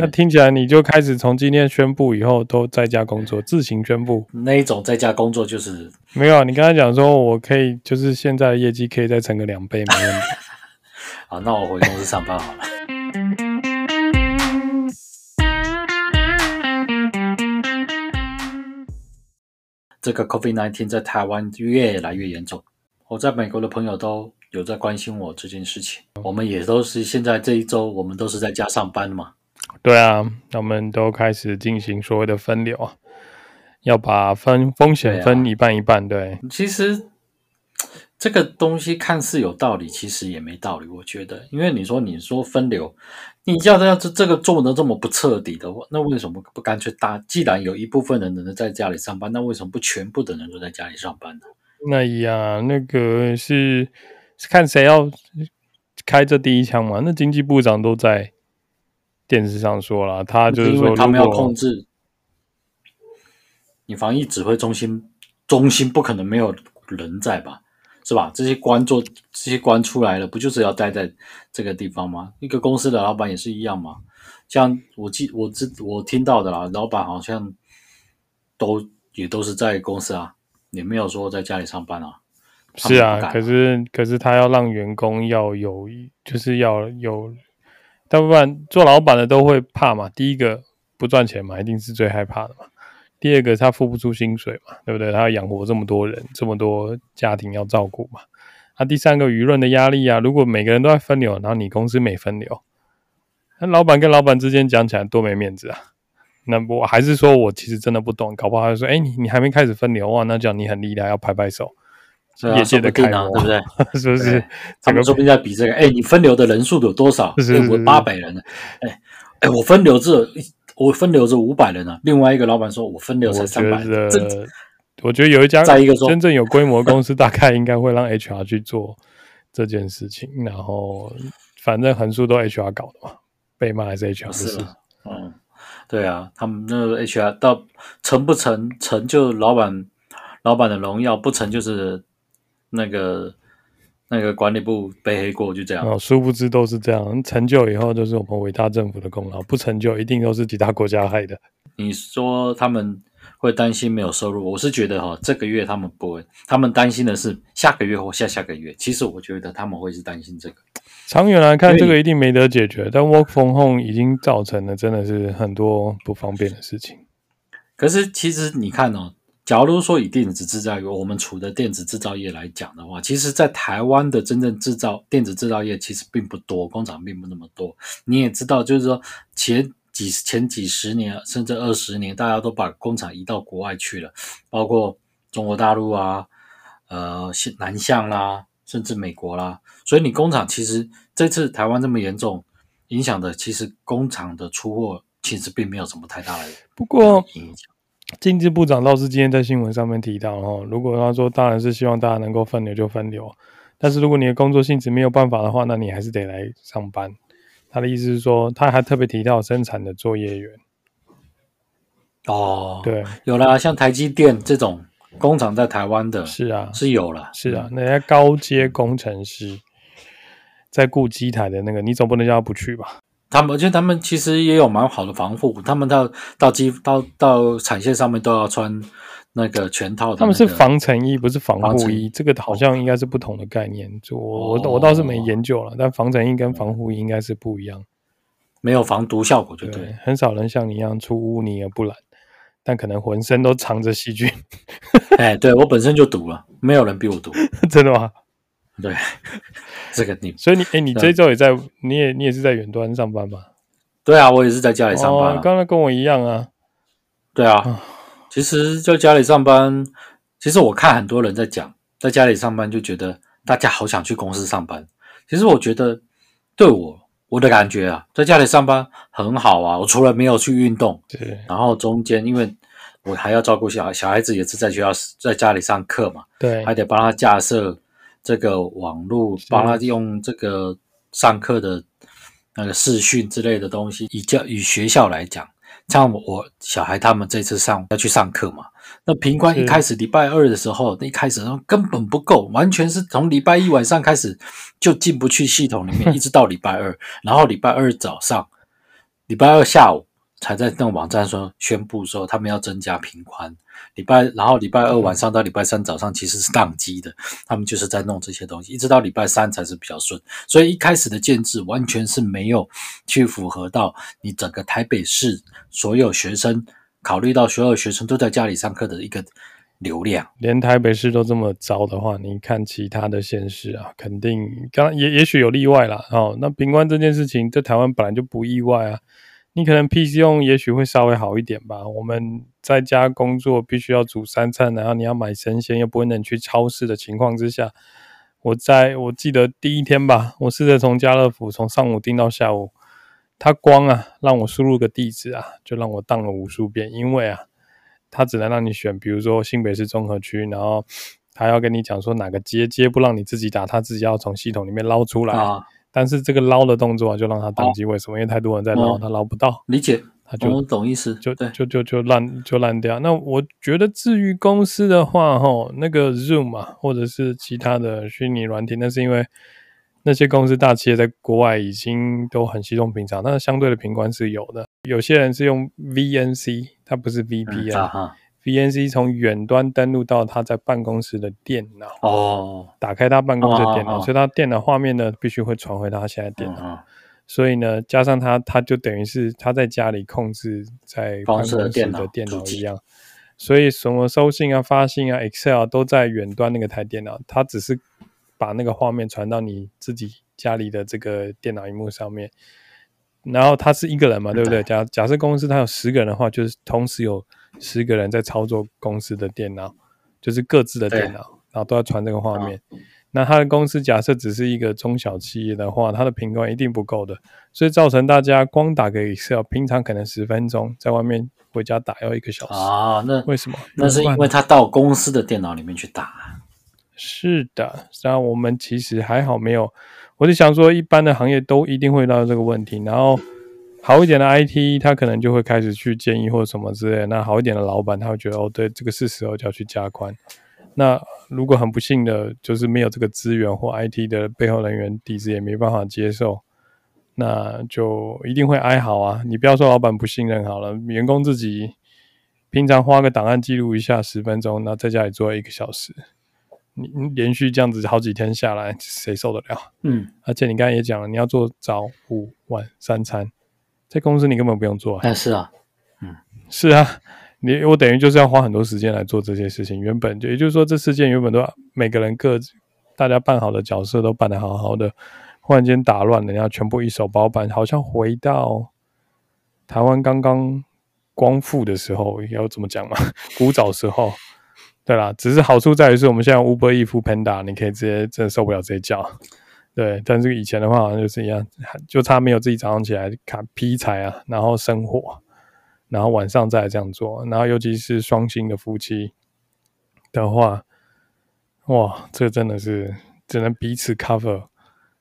那听起来你就开始从今天宣布以后都在家工作，自行宣布那一种在家工作就是没有啊。你刚才讲说我可以，就是现在的业绩可以再乘个两倍，没问题。好，那我回公司上班好了。这个 COVID-19 在台湾越来越严重，我在美国的朋友都有在关心我这件事情。我们也都是现在这一周，我们都是在家上班嘛。对啊，我们都开始进行所谓的分流啊，要把分风险分一半一半。对，啊、对，其实这个东西看似有道理，其实也没道理。我觉得，因为你说你说分流。你叫他要这这个做的这么不彻底的话，那为什么不干脆大？既然有一部分人能在家里上班，那为什么不全部的人都在家里上班呢？那呀，那个是是看谁要开这第一枪嘛？那经济部长都在电视上说了，他就是说他们要控制。你防疫指挥中心中心不可能没有人在吧？是吧？这些官做这些官出来了，不就是要待在这个地方吗？一个公司的老板也是一样嘛。像我记我知我听到的啦，老板好像都也都是在公司啊，也没有说在家里上班啊。是啊，可是可是他要让员工要有，就是要有，大部分做老板的都会怕嘛。第一个不赚钱嘛，一定是最害怕的嘛。第二个，他付不出薪水嘛，对不对？他要养活这么多人，这么多家庭要照顾嘛。啊，第三个，舆论的压力啊，如果每个人都在分流，然后你公司没分流，那老板跟老板之间讲起来多没面子啊。那我还是说我其实真的不懂，搞不好他说，哎，你你还没开始分流哇，那叫你很厉害，要拍拍手，业界的开模，对不对？是不是？他们说不定在比这个，哎，你分流的人数有多少？是我八百人，哎哎，我分流这。我分流这五百人啊，另外一个老板说，我分流才三百人。我觉得有一家再一个说真正有规模的公司，大概应该会让 HR 去做这件事情。然后，反正横竖都 HR 搞的嘛，被骂还是 HR 是。嗯，对啊，他们那个 HR 到成不成，成就老板老板的荣耀，不成就是那个。那个管理部背黑锅就这样，哦，殊不知都是这样。成就以后就是我们伟大政府的功劳，不成就一定都是其他国家害的。你说他们会担心没有收入，我是觉得哈，这个月他们不会，他们担心的是下个月或下下个月。其实我觉得他们会是担心这个。长远来看，这个一定没得解决。但 Work from Home 已经造成了真的是很多不方便的事情。可是其实你看哦。假如说以电子制造业，我们处的电子制造业来讲的话，其实，在台湾的真正制造电子制造业其实并不多，工厂并不那么多。你也知道，就是说前几前几十年甚至二十年，大家都把工厂移到国外去了，包括中国大陆啊，呃，南向啦，甚至美国啦。所以你工厂其实这次台湾这么严重影响的，其实工厂的出货其实并没有什么太大的不过影响。经济部长倒是今天在新闻上面提到，哦，如果他说当然是希望大家能够分流就分流，但是如果你的工作性质没有办法的话，那你还是得来上班。他的意思是说，他还特别提到生产的作业员。哦，对，有啦，像台积电这种工厂在台湾的，是啊，是有了，是啊，那些高阶工程师在顾机台的那个，你总不能叫他不去吧？他们，而且他们其实也有蛮好的防护。他们到到机到到产线上面都要穿那个全套的、那个。他们是防尘衣，不是防护衣。这个好像应该是不同的概念。我我、哦、我倒是没研究了，但防尘衣跟防护衣应该是不一样。没有防毒效果就对，对。很少人像你一样出污泥而不染，但可能浑身都藏着细菌。哎，对我本身就毒了，没有人比我毒。真的吗？对，这个你，所以你哎，你这周也在，你也你也是在远端上班吧？对啊，我也是在家里上班。刚才跟我一样啊。对啊，其实在家里上班，其实我看很多人在讲，在家里上班就觉得大家好想去公司上班。其实我觉得，对我我的感觉啊，在家里上班很好啊。我除了没有去运动，对，然后中间因为我还要照顾小孩，小孩子也是在学校在家里上课嘛，对，还得帮他架设。这个网络帮他用这个上课的那个视讯之类的东西，以教以学校来讲，像我小孩他们这次上要去上课嘛，那频宽一开始礼拜二的时候，那一开始根本不够，完全是从礼拜一晚上开始就进不去系统里面，一直到礼拜二，然后礼拜二早上，礼拜二下午才在那个网站说宣布说他们要增加频宽。礼拜，然后礼拜二晚上到礼拜三早上其实是宕机的，他们就是在弄这些东西，一直到礼拜三才是比较顺。所以一开始的建制完全是没有去符合到你整个台北市所有学生，考虑到所有学生都在家里上课的一个流量。连台北市都这么糟的话，你看其他的县市啊，肯定刚也也许有例外啦。哦，那平关这件事情在台湾本来就不意外啊。你可能 PC 用也许会稍微好一点吧。我们在家工作必须要煮三餐，然后你要买生鲜又不会能去超市的情况之下，我在我记得第一天吧，我试着从家乐福从上午订到下午，他光啊让我输入个地址啊，就让我当了无数遍，因为啊，他只能让你选，比如说新北市综合区，然后他要跟你讲说哪个街街不让你自己打，他自己要从系统里面捞出来。啊但是这个捞的动作啊就让他宕机，为什么？因为太多人在捞，他捞不到。理解，他就懂意思，就就就就烂就烂掉。那我觉得至于公司的话，哈，那个 Zoom 啊，或者是其他的虚拟软体，那是因为那些公司大企业在国外已经都很稀松平常，那相对的平官是有的。有些人是用 VNC，它不是 VPN。嗯 VNC 从远端登录到他在办公室的电脑哦，打开他办公室的电脑，所以他电脑画面呢必须会传回他现在电脑，所以呢加上他他就等于是他在家里控制在办公室的电脑一样，所以什么收信啊、发信啊、Excel 都在远端那个台电脑，他只是把那个画面传到你自己家里的这个电脑荧幕上面，然后他是一个人嘛，对不对？假假设公司他有十个人的话，就是同时有。十个人在操作公司的电脑，就是各自的电脑，然后都要传这个画面。那他的公司假设只是一个中小企业的话，它的频宽一定不够的，所以造成大家光打个 Excel，平常可能十分钟，在外面回家打要一个小时啊。那为什么？那是因为他到公司的电脑里面去打。是的，然我们其实还好没有，我就想说，一般的行业都一定会遇到这个问题，然后。好一点的 IT，他可能就会开始去建议或者什么之类。那好一点的老板，他会觉得哦，对，这个是时候就要去加宽。那如果很不幸的，就是没有这个资源或 IT 的背后人员底子也没办法接受，那就一定会哀嚎啊！你不要说老板不信任好了，员工自己平常花个档案记录一下十分钟，那在家里做一个小时，你你连续这样子好几天下来，谁受得了？嗯，而且你刚才也讲了，你要做早午晚三餐。在公司你根本不用做，但是啊，嗯，是啊，你我等于就是要花很多时间来做这些事情。原本就也就是说，这事件原本都每个人各自大家扮好的角色都扮得好好的，忽然间打乱了，然后全部一手包办，好像回到台湾刚刚光复的时候，要怎么讲嘛？古早时候，对啦，只是好处在于是我们现在 Uber Eats Foodpanda，你可以直接真的受不了直接叫。对，但是以前的话好像就是一样，就差没有自己早上起来砍劈柴啊，然后生火，然后晚上再来这样做，然后尤其是双薪的夫妻的话，哇，这真的是只能彼此 cover。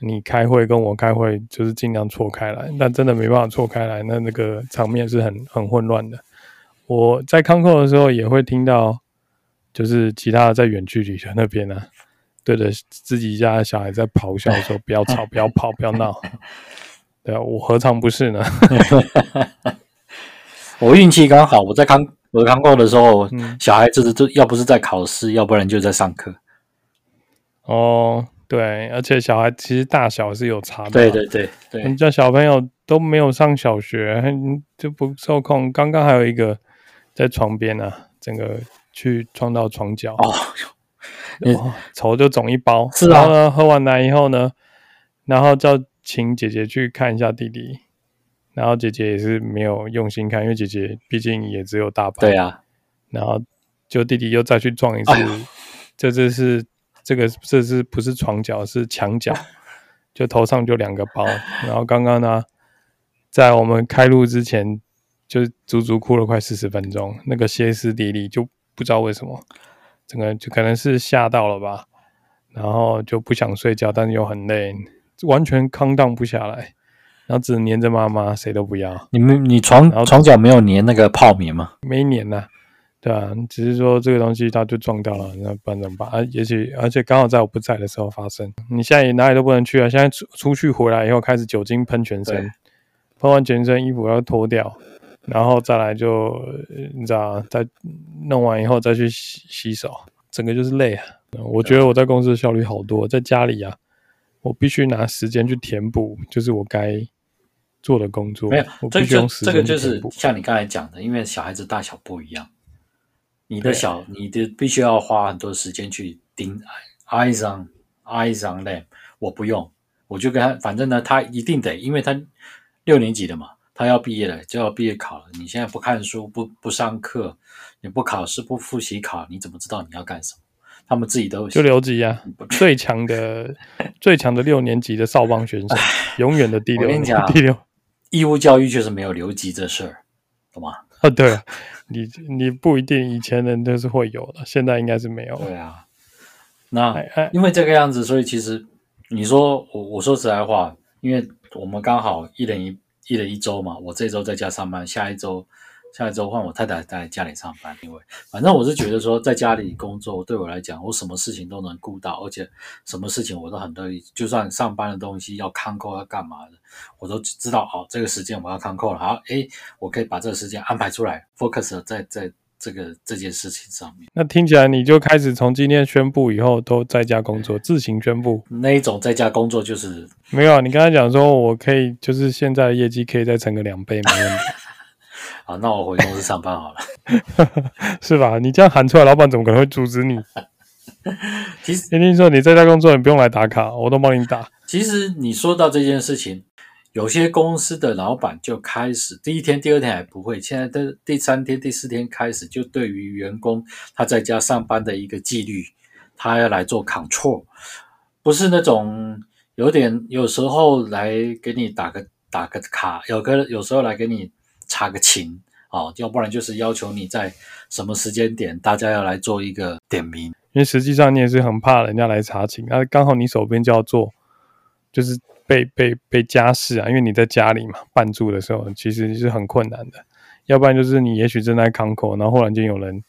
你开会跟我开会，就是尽量错开来，但真的没办法错开来，那那个场面是很很混乱的。我在康扣的时候也会听到，就是其他的在远距离的那边呢、对着自己家的小孩在咆哮说：“不要吵，不要跑，不要闹。”对啊，我何尝不是呢？我运气刚好，我在康我康过的时候，嗯、小孩子都要不是在考试，要不然就在上课。哦，对，而且小孩其实大小是有差的。对对对对，人家小朋友都没有上小学，就不受控。刚刚还有一个在床边呢、啊，整个去撞到床角。哦哦，头就肿一包，是啊，然后呢，喝完奶以后呢，然后叫请姐姐去看一下弟弟，然后姐姐也是没有用心看，因为姐姐毕竟也只有大包，对啊，然后就弟弟又再去撞一次，哎、这次是这个这次不是床角是墙角，就头上就两个包，然后刚刚呢，在我们开录之前就足足哭了快四十分钟，那个歇斯底里就不知道为什么。整个就可能是吓到了吧，然后就不想睡觉，但是又很累，完全 calm down 不下来，然后只黏着妈妈，谁都不要。你们你床床脚没有粘那个泡棉吗？没粘呐、啊，对啊，只是说这个东西它就撞掉了，那不然怎么办？啊，也许而且刚好在我不在的时候发生。你现在也哪里都不能去啊，现在出出去回来以后开始酒精喷全身，喷完全身衣服要脱掉，然后再来就你知道，再弄完以后再去洗洗手，整个就是累啊。我觉得我在公司的效率好多，在家里啊，我必须拿时间去填补，就是我该做的工作。没有，我必须用时间这个就是像你刚才讲的，因为小孩子大小不一样，你的小，你的必须要花很多时间去盯 eyes on eyes on them。我不用，我就跟他，反正呢，他一定得，因为他六年级的嘛，他要毕业了，就要毕业考了。你现在不看书，不不上课，你不考试，不复习考，你怎么知道你要干什么？他们自己都就留级啊，最强的 最强的六年级的少棒选手，永远的第六。我跟你讲，第六义务教育就是没有留级这事儿，懂吗？啊，对啊，你你不一定，以前人都是会有的，现在应该是没有。对啊，那因为这个样子，所以其实你说我我说实在话，因为我们刚好一人一一人一周嘛，我这周在家上班，下一周。下一周换我太太在家里上班，因为反正我是觉得说，在家里工作对我来讲，我什么事情都能顾到，而且什么事情我都很乐意。就算上班的东西要看够要干嘛的，我都知道哦，这个时间我要看够了。好，诶，我可以把这个时间安排出来，focus 在在这个这件事情上面。那听起来你就开始从今天宣布以后都在家工作，自行宣布那一种在家工作就是没有。你刚才讲说我可以，就是现在的业绩可以再乘个两倍，没问题。好，那我回公司上班好了，是吧？你这样喊出来，老板怎么可能会阻止你？其实，听听说你在家工作，你不用来打卡，我都帮你打。其实你说到这件事情，有些公司的老板就开始第一天、第二天还不会，现在的第三天、第四天开始，就对于员工他在家上班的一个纪律，他要来做 control，不是那种有点有时候来给你打个打个卡，有个有时候来给你。查个勤哦，要不然就是要求你在什么时间点，大家要来做一个点名。因为实际上你也是很怕人家来查勤，那刚好你手边就要做，就是被被被家事啊，因为你在家里嘛，办住的时候其实是很困难的。要不然就是你也许正在康口，然后忽然间有人。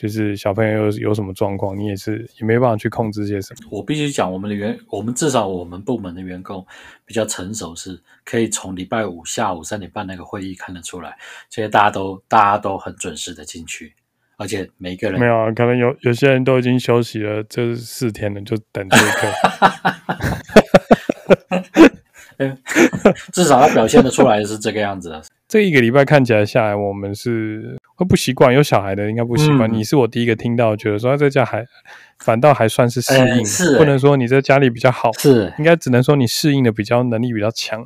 就是小朋友有有什么状况，你也是也没办法去控制些什么。我必须讲，我们的员，我们至少我们部门的员工比较成熟，是可以从礼拜五下午三点半那个会议看得出来，这些大家都大家都很准时的进去，而且每个人没有啊，可能有有些人都已经休息了这四天了，就等这一刻。至少他表现得出来是这个样子的。这一个礼拜看起来下来，我们是。会不习惯，有小孩的应该不习惯。嗯、你是我第一个听到，觉得说在家还反倒还算是适应，欸是欸、不能说你在家里比较好，是应该只能说你适应的比较能力比较强。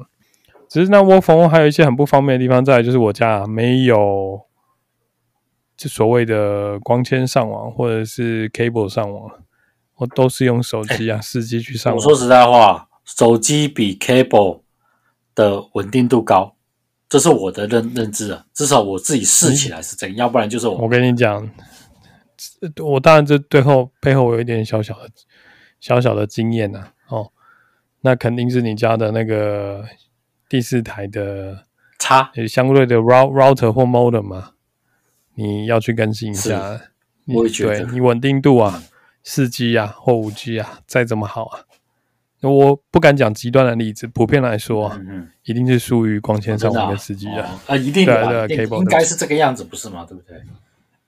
只是那 from home 还有一些很不方便的地方，在就是我家没有就所谓的光纤上网或者是 cable 上网，我都是用手机啊，四 G 去上网。我说实在话，手机比 cable 的稳定度高。这是我的认认知啊，至少我自己试起来是这样，嗯、要不然就是我。我跟你讲，我当然这背后背后我有一点小小的小小的经验呐、啊，哦，那肯定是你家的那个第四台的插相对的 router 或 modem 嘛，你要去更新一下。我也觉得，你稳定度啊，四 G 啊或五 G 啊，再怎么好啊。我不敢讲极端的例子，普遍来说，嗯嗯，一定是输于光纤上网的司机的啊，一定的，应该是这个样子，不是吗？对不对？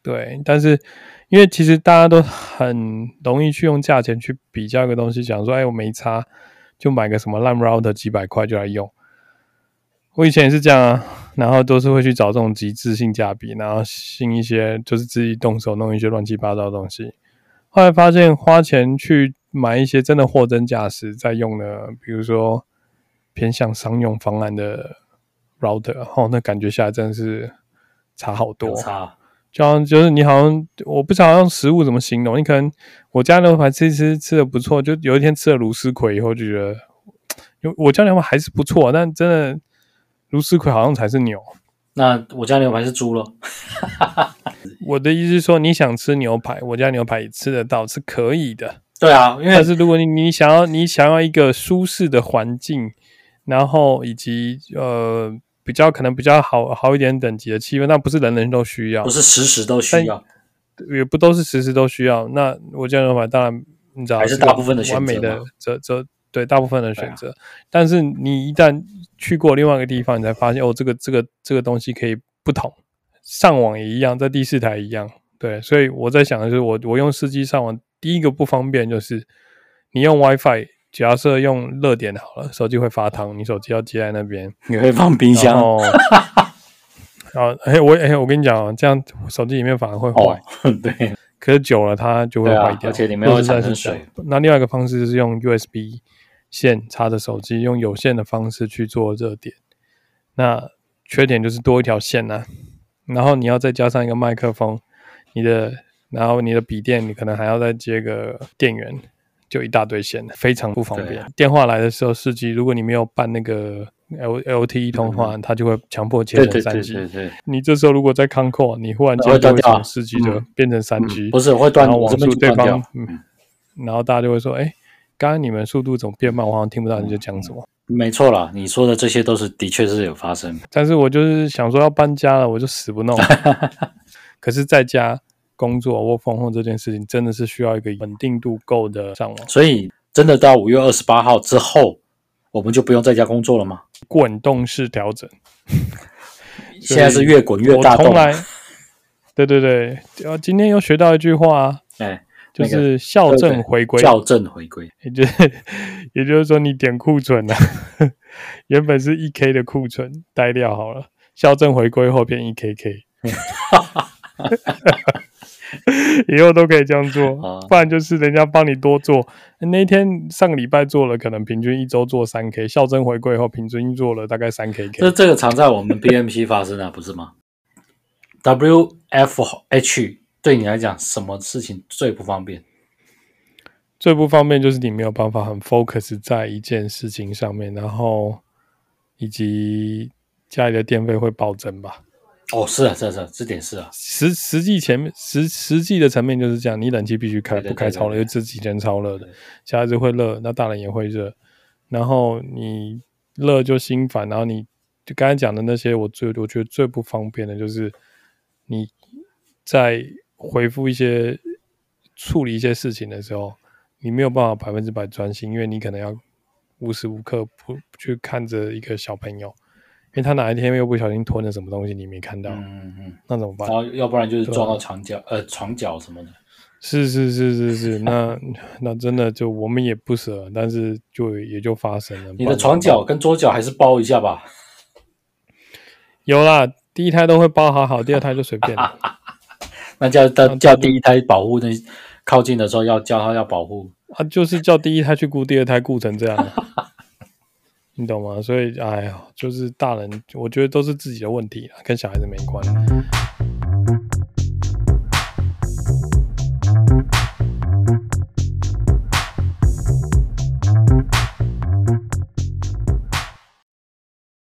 对，但是因为其实大家都很容易去用价钱去比较一个东西，讲说，哎，我没差，就买个什么烂 router 几百块就来用。我以前也是这样啊，然后都是会去找这种极致性价比，然后信一些就是自己动手弄一些乱七八糟的东西，后来发现花钱去。买一些真的货真价实在用的，比如说偏向商用方案的 router，哦，那感觉下来真的是差好多。差，就好像就是你好像我不知道用食物怎么形容，你可能我家牛排吃一吃吃的不错，就有一天吃了卢丝葵以后就觉得，有我家牛排还是不错，但真的卢丝葵好像才是牛。那我家牛排是猪咯。我的意思是说，你想吃牛排，我家牛排也吃得到，是可以的。对啊，因为但是如果你你想要你想要一个舒适的环境，然后以及呃比较可能比较好好一点等级的气氛，那不是人人都需要，不是时时都需要，也不都是时时都需要。那我这样的话，当然你知道还是大部分的选择完美的这这对大部分的选择。啊、但是你一旦去过另外一个地方，你才发现哦，这个这个这个东西可以不同。上网也一样，在第四台一样。对，所以我在想的就是我，我我用四 G 上网，第一个不方便就是你用 WiFi，假设用热点好了，手机会发烫，你手机要接在那边，你会放冰箱。然后，哎，我哎，我跟你讲，这样手机里面反而会坏。哦、对，可是久了它就会坏掉，啊、而且里面会产生水。那另外一个方式就是用 USB 线插着手机，用有线的方式去做热点。那缺点就是多一条线呢、啊，然后你要再加上一个麦克风，你的，然后你的笔电，你可能还要再接个电源，就一大堆线，非常不方便。电话来的时候，四 G，如果你没有办那个。L LTE 通话，它就会强迫切成三 G。你这时候如果在康扣，你忽然间就会从四 G 就变成三 G，不是会断，网速对方，然后大家就会说：“哎，刚刚你们速度怎么变慢？我好像听不到你在讲什么。”没错啦，你说的这些都是的确是有发生。但是我就是想说要搬家了，我就死不弄。可是在家工作 work from home 这件事情，真的是需要一个稳定度够的上网。所以真的到五月二十八号之后。我们就不用在家工作了吗？滚动式调整，现在是越滚越大动。对对对，今天又学到一句话，哎，就是校正回归，校正回归，也就是也就是说，你点库存了，原本是一 K 的库存，呆掉好了，校正回归后变一 KK。以后都可以这样做，不然就是人家帮你多做。那天上个礼拜做了，可能平均一周做三 K，校正回归后平均做了大概三 K。这这个常在我们 BMP 发生啊，不是吗？WFH 对你来讲，什么事情最不方便？最不方便就是你没有办法很 focus 在一件事情上面，然后以及家里的电费会暴增吧。哦，是啊，是啊，是啊，这点是啊。实实际前面实实际的层面就是这样，你冷气必须开，不开超热，因为这几天超热的，小孩子会热，那大人也会热。然后你热就心烦，然后你就刚才讲的那些，我最我觉得最不方便的就是你在回复一些处理一些事情的时候，你没有办法百分之百专心，因为你可能要无时无刻不去看着一个小朋友。因为他哪一天又不小心吞了什么东西，你没看到，嗯嗯，那怎么办？然后要不然就是撞到墙角，呃，床角什么的。是是是是是，那 那真的就我们也不舍，但是就也就发生了。你的床角跟桌角还是包一下吧。有啦，第一胎都会包好好，第二胎就随便了。那叫叫叫第一胎保护，那靠近的时候要叫他要保护。啊，就是叫第一胎去顾第二胎，顾成这样。你懂吗？所以，哎呀，就是大人，我觉得都是自己的问题，跟小孩子没关。